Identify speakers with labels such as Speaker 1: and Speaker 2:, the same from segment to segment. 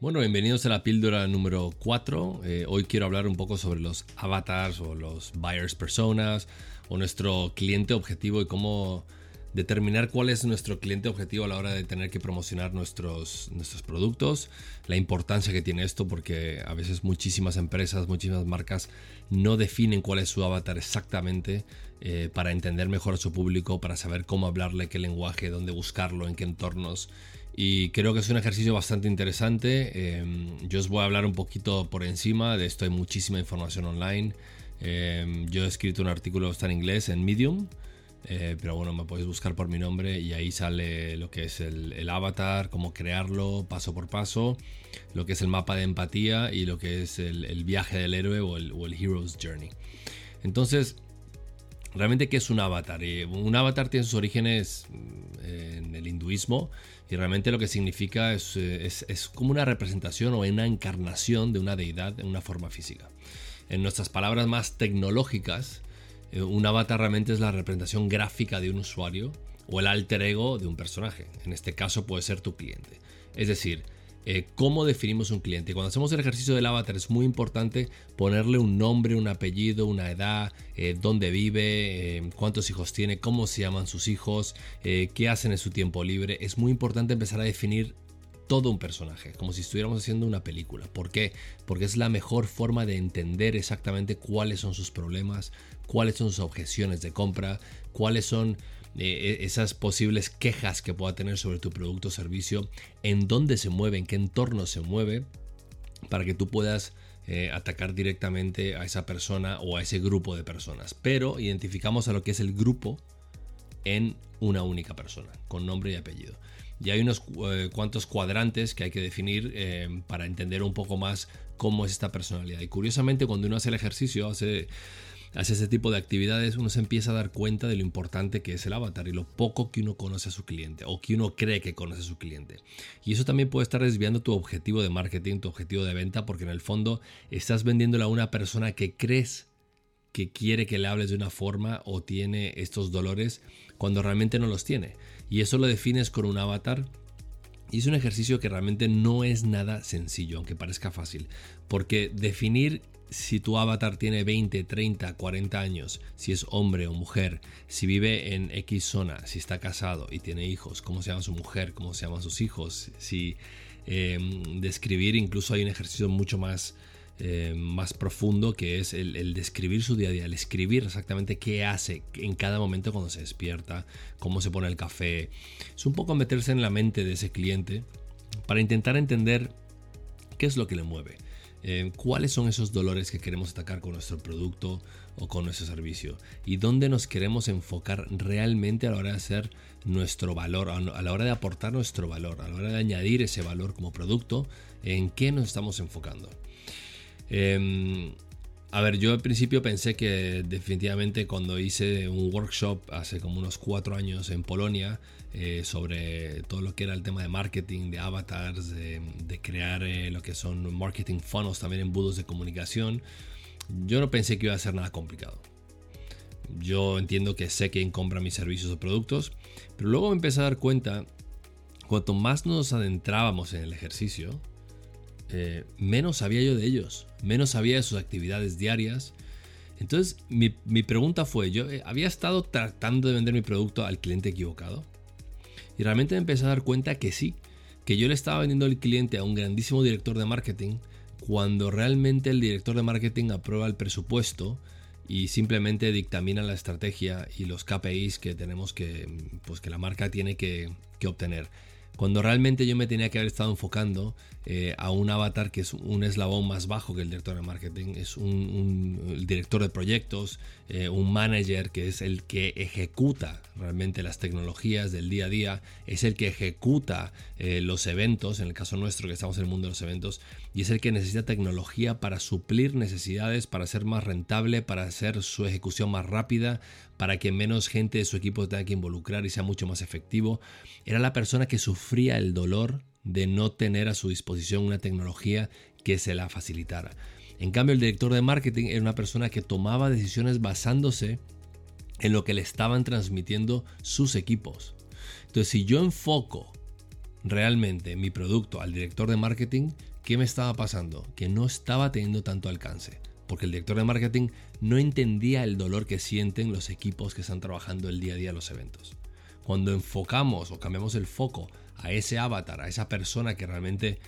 Speaker 1: Bueno, bienvenidos a la píldora número 4. Eh, hoy quiero hablar un poco sobre los avatars o los buyers personas o nuestro cliente objetivo y cómo determinar cuál es nuestro cliente objetivo a la hora de tener que promocionar nuestros, nuestros productos, la importancia que tiene esto porque a veces muchísimas empresas, muchísimas marcas no definen cuál es su avatar exactamente eh, para entender mejor a su público, para saber cómo hablarle, qué lenguaje, dónde buscarlo, en qué entornos. Y creo que es un ejercicio bastante interesante. Em, yo os voy a hablar un poquito por encima, de esto hay muchísima información online. Em, yo he escrito un artículo, está en inglés, en Medium. Eh, pero bueno, me podéis buscar por mi nombre y ahí sale lo que es el, avatar, cómo crearlo paso por paso, lo que es el mapa de empatía y lo que es el, viaje del héroe el, o el, Hero's Journey. Entonces, realmente, ¿qué es un avatar? un avatar tiene sus orígenes mm, en el hinduismo y realmente lo que significa es, es, como una representación o una encarnación de una deidad en una forma física. En nuestras palabras más tecnológicas, eh, un avatar realmente es la representación gráfica de un usuario o el alter ego de un personaje. En este caso puede ser tu cliente. Es decir, eh, cómo definimos un cliente. Cuando hacemos el ejercicio del avatar es muy importante ponerle un nombre, un apellido, una edad, eh, dónde vive, eh, cuántos hijos tiene, cómo se llaman sus hijos, qué hacen en su tiempo libre. Es muy importante empezar a definir todo un personaje, como si estuviéramos haciendo una película. ¿Por qué? Porque es la mejor forma de entender exactamente cuáles son sus problemas, cuáles son sus objeciones de compra, cuáles son eh, esas posibles quejas que pueda tener sobre tu producto o servicio, en dónde se mueve, en qué entorno se mueve, para que tú puedas eh, atacar directamente a esa persona o a ese grupo de personas. Pero identificamos a lo que es el grupo en una única persona, con nombre y apellido. Y hay unos eh, cuantos cuadrantes que hay que definir para entender un poco más cómo es esta personalidad. Y curiosamente, cuando uno hace el ejercicio, hace hace ese tipo de actividades, uno se empieza a dar cuenta de lo importante que es el avatar y lo poco que uno conoce a su cliente o que uno cree que conoce a su cliente. Y eso también puede estar desviando tu objetivo de marketing, tu objetivo de venta, porque en el fondo estás vendiéndole a una persona que crees que quiere que le hables de una forma o tiene estos dolores cuando realmente no los tiene. Y eso lo defines con un avatar y es un ejercicio que realmente no es nada sencillo, aunque parezca fácil, porque definir si tu avatar tiene 20, 30, 40 años, si es hombre o mujer, si vive en X zona, si está casado y tiene hijos, cómo se llama su mujer, cómo se llaman sus hijos, si em, describir, incluso hay un ejercicio mucho más, em, más profundo que es el, describir su día a día, el escribir exactamente qué hace en cada momento cuando se despierta, cómo se pone el café. Es un poco meterse en la mente de ese cliente para intentar entender qué es lo que le mueve eh, cuáles son esos dolores que queremos atacar con nuestro producto o con nuestro servicio y dónde nos queremos enfocar realmente a la hora de hacer nuestro valor, a la hora de aportar nuestro valor, a la hora de añadir ese valor como producto, en qué nos estamos enfocando. Em, a ver, yo al principio pensé que definitivamente cuando hice un workshop hace como unos cuatro años en Polonia eh, sobre todo lo que era el tema de marketing, de avatars, de, crear eh, lo que son marketing funnels, también embudos de comunicación, yo no pensé que iba a ser nada complicado. Yo entiendo que sé quién compra mis servicios o productos, pero luego me empecé a dar cuenta, cuanto más nos adentrábamos en el ejercicio, eh, menos sabía yo de ellos, menos sabía de sus actividades diarias. Entonces mi, pregunta fue, ¿yo eh, había estado tratando de vender mi producto al cliente equivocado? Y realmente me empecé a dar cuenta que sí, que yo le estaba vendiendo al cliente a un grandísimo director de marketing cuando realmente el director de marketing aprueba el presupuesto y simplemente dictamina la estrategia y los KPIs que tenemos que, pues que la marca tiene que obtener. Cuando realmente yo me tenía que haber estado enfocando eh, a un avatar que es un eslabón más bajo que el director de marketing, es un, director de proyectos, eh, un manager que es el que ejecuta realmente las tecnologías del día a día, es el que ejecuta eh, los eventos, en el caso nuestro que estamos en el mundo de los eventos, y es el que necesita tecnología para suplir necesidades, para ser más rentable, para hacer su ejecución más rápida, para que menos gente de su equipo tenga que involucrar y sea mucho más efectivo. Era la persona que sufría el dolor de no tener a su disposición una tecnología que se la facilitara. En cambio, el director de marketing era una persona que tomaba decisiones basándose en lo que le estaban transmitiendo sus equipos. Entonces, si yo enfoco realmente mi producto al director de marketing, ¿qué me estaba pasando? Que no estaba teniendo tanto alcance. Porque el director de marketing no entendía el dolor que sienten los equipos que están trabajando el día a día los eventos. Cuando enfocamos o cambiamos el foco a ese avatar, a esa persona que realmente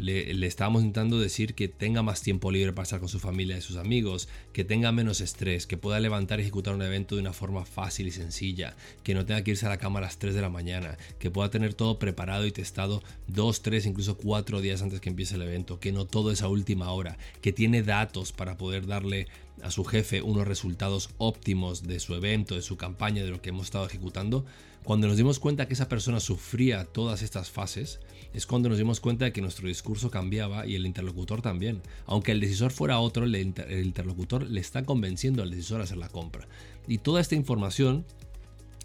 Speaker 1: le, estábamos intentando decir que tenga más tiempo libre para estar con su familia y sus amigos, que tenga menos estrés, que pueda levantar y ejecutar un evento de una forma fácil y sencilla, que no tenga que irse a la cama a las 3 de la mañana, que pueda tener todo preparado y testado 2, 3, incluso 4 días antes que empiece el evento, que no todo es a última hora, que tiene datos para poder darle a su jefe unos resultados óptimos de su evento, de su campaña, de lo que hemos estado ejecutando, cuando nos dimos cuenta que esa persona sufría todas estas fases, es cuando nos dimos cuenta de que nuestro discurso cambiaba y el interlocutor también. Aunque el decisor fuera otro, el, interlocutor le está convenciendo al decisor a hacer la compra. Y toda esta información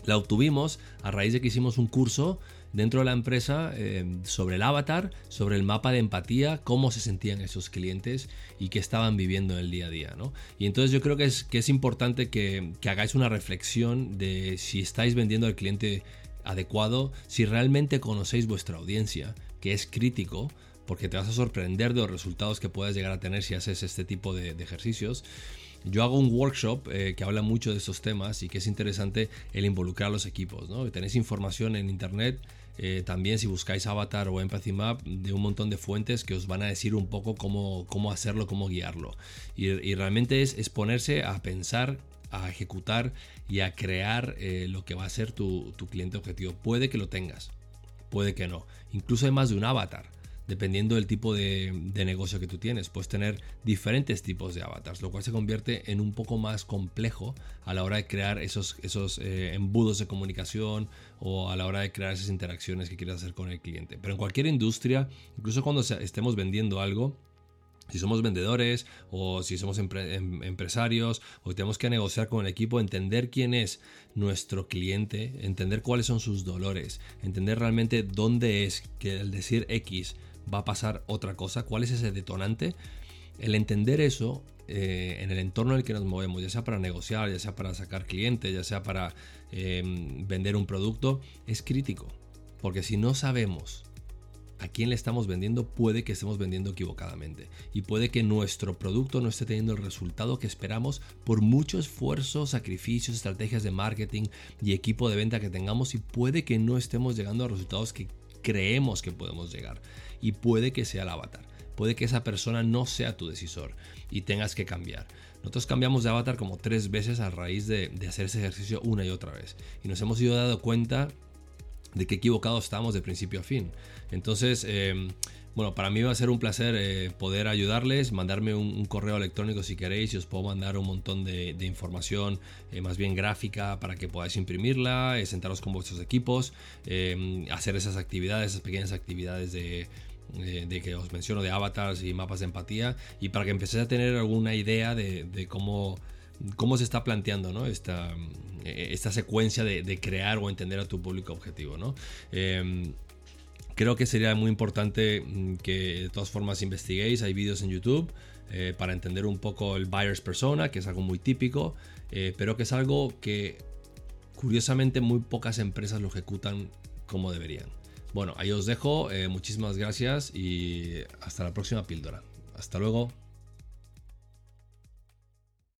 Speaker 1: la obtuvimos a raíz de que hicimos un curso dentro de la empresa eh, sobre el avatar, sobre el mapa de empatía, cómo se sentían esos clientes y qué estaban viviendo en el día a día. ¿no? Y entonces yo creo que es, que es importante que, que hagáis una reflexión de si estáis vendiendo al cliente adecuado, si realmente conocéis vuestra audiencia, que es crítico, porque te vas a sorprender de los resultados que puedas llegar a tener si haces este tipo de, ejercicios. Yo hago un workshop eh, que habla mucho de estos temas y que es interesante el involucrar a los equipos. ¿no? Tenéis información en internet eh, también si buscáis Avatar o Empathy Map de un montón de fuentes que os van a decir un poco cómo, cómo hacerlo, cómo guiarlo. Y, realmente es, es, ponerse a pensar, a ejecutar y a crear eh, lo que va a ser tu, tu cliente objetivo. Puede que lo tengas, puede que no. Incluso hay más de un avatar dependiendo del tipo de, negocio que tú tienes. Puedes tener diferentes tipos de avatars, lo cual se convierte en un poco más complejo a la hora de crear esos, esos eh, embudos de comunicación o a la hora de crear esas interacciones que quieres hacer con el cliente. Pero en cualquier industria, incluso cuando estemos vendiendo algo, si somos vendedores o si somos em-, empresarios o tenemos que negociar con el equipo, entender quién es nuestro cliente, entender cuáles son sus dolores, entender realmente dónde es que al decir X va a pasar otra cosa, cuál es ese detonante. El entender eso eh, en el entorno en el que nos movemos, ya sea para negociar, ya sea para sacar clientes, ya sea para em, vender un producto, es crítico. Porque si no sabemos a quién le estamos vendiendo, puede que estemos vendiendo equivocadamente. Y puede que nuestro producto no esté teniendo el resultado que esperamos por mucho esfuerzo, sacrificios, estrategias de marketing y equipo de venta que tengamos. Y puede que no estemos llegando a resultados que creemos que podemos llegar. Y puede que sea el avatar. Puede que esa persona no sea tu decisor y tengas que cambiar. Nosotros cambiamos de avatar como tres veces a raíz de, hacer ese ejercicio una y otra vez. Y nos hemos ido dando cuenta de qué equivocados estamos de principio a fin. Entonces, em, bueno, para mí va a ser un placer eh, poder ayudarles, mandarme un, correo electrónico si queréis y os puedo mandar un montón de, información eh, más bien gráfica para que podáis imprimirla, eh, sentaros con vuestros equipos, hacer esas actividades, esas pequeñas actividades de, que os menciono de avatars y mapas de empatía y para que empecéis a tener alguna idea de, cómo, cómo se está planteando esta, esta secuencia de, crear o entender a tu público objetivo. ¿no? Creo que sería muy importante mm, que de todas formas investiguéis, hay vídeos en YouTube eh, para entender un poco el buyer's persona, que es algo muy típico, eh, pero que es algo que curiosamente muy pocas empresas lo ejecutan como deberían. Bueno, ahí os dejo, eh, muchísimas gracias y hasta la próxima píldora. Hasta luego.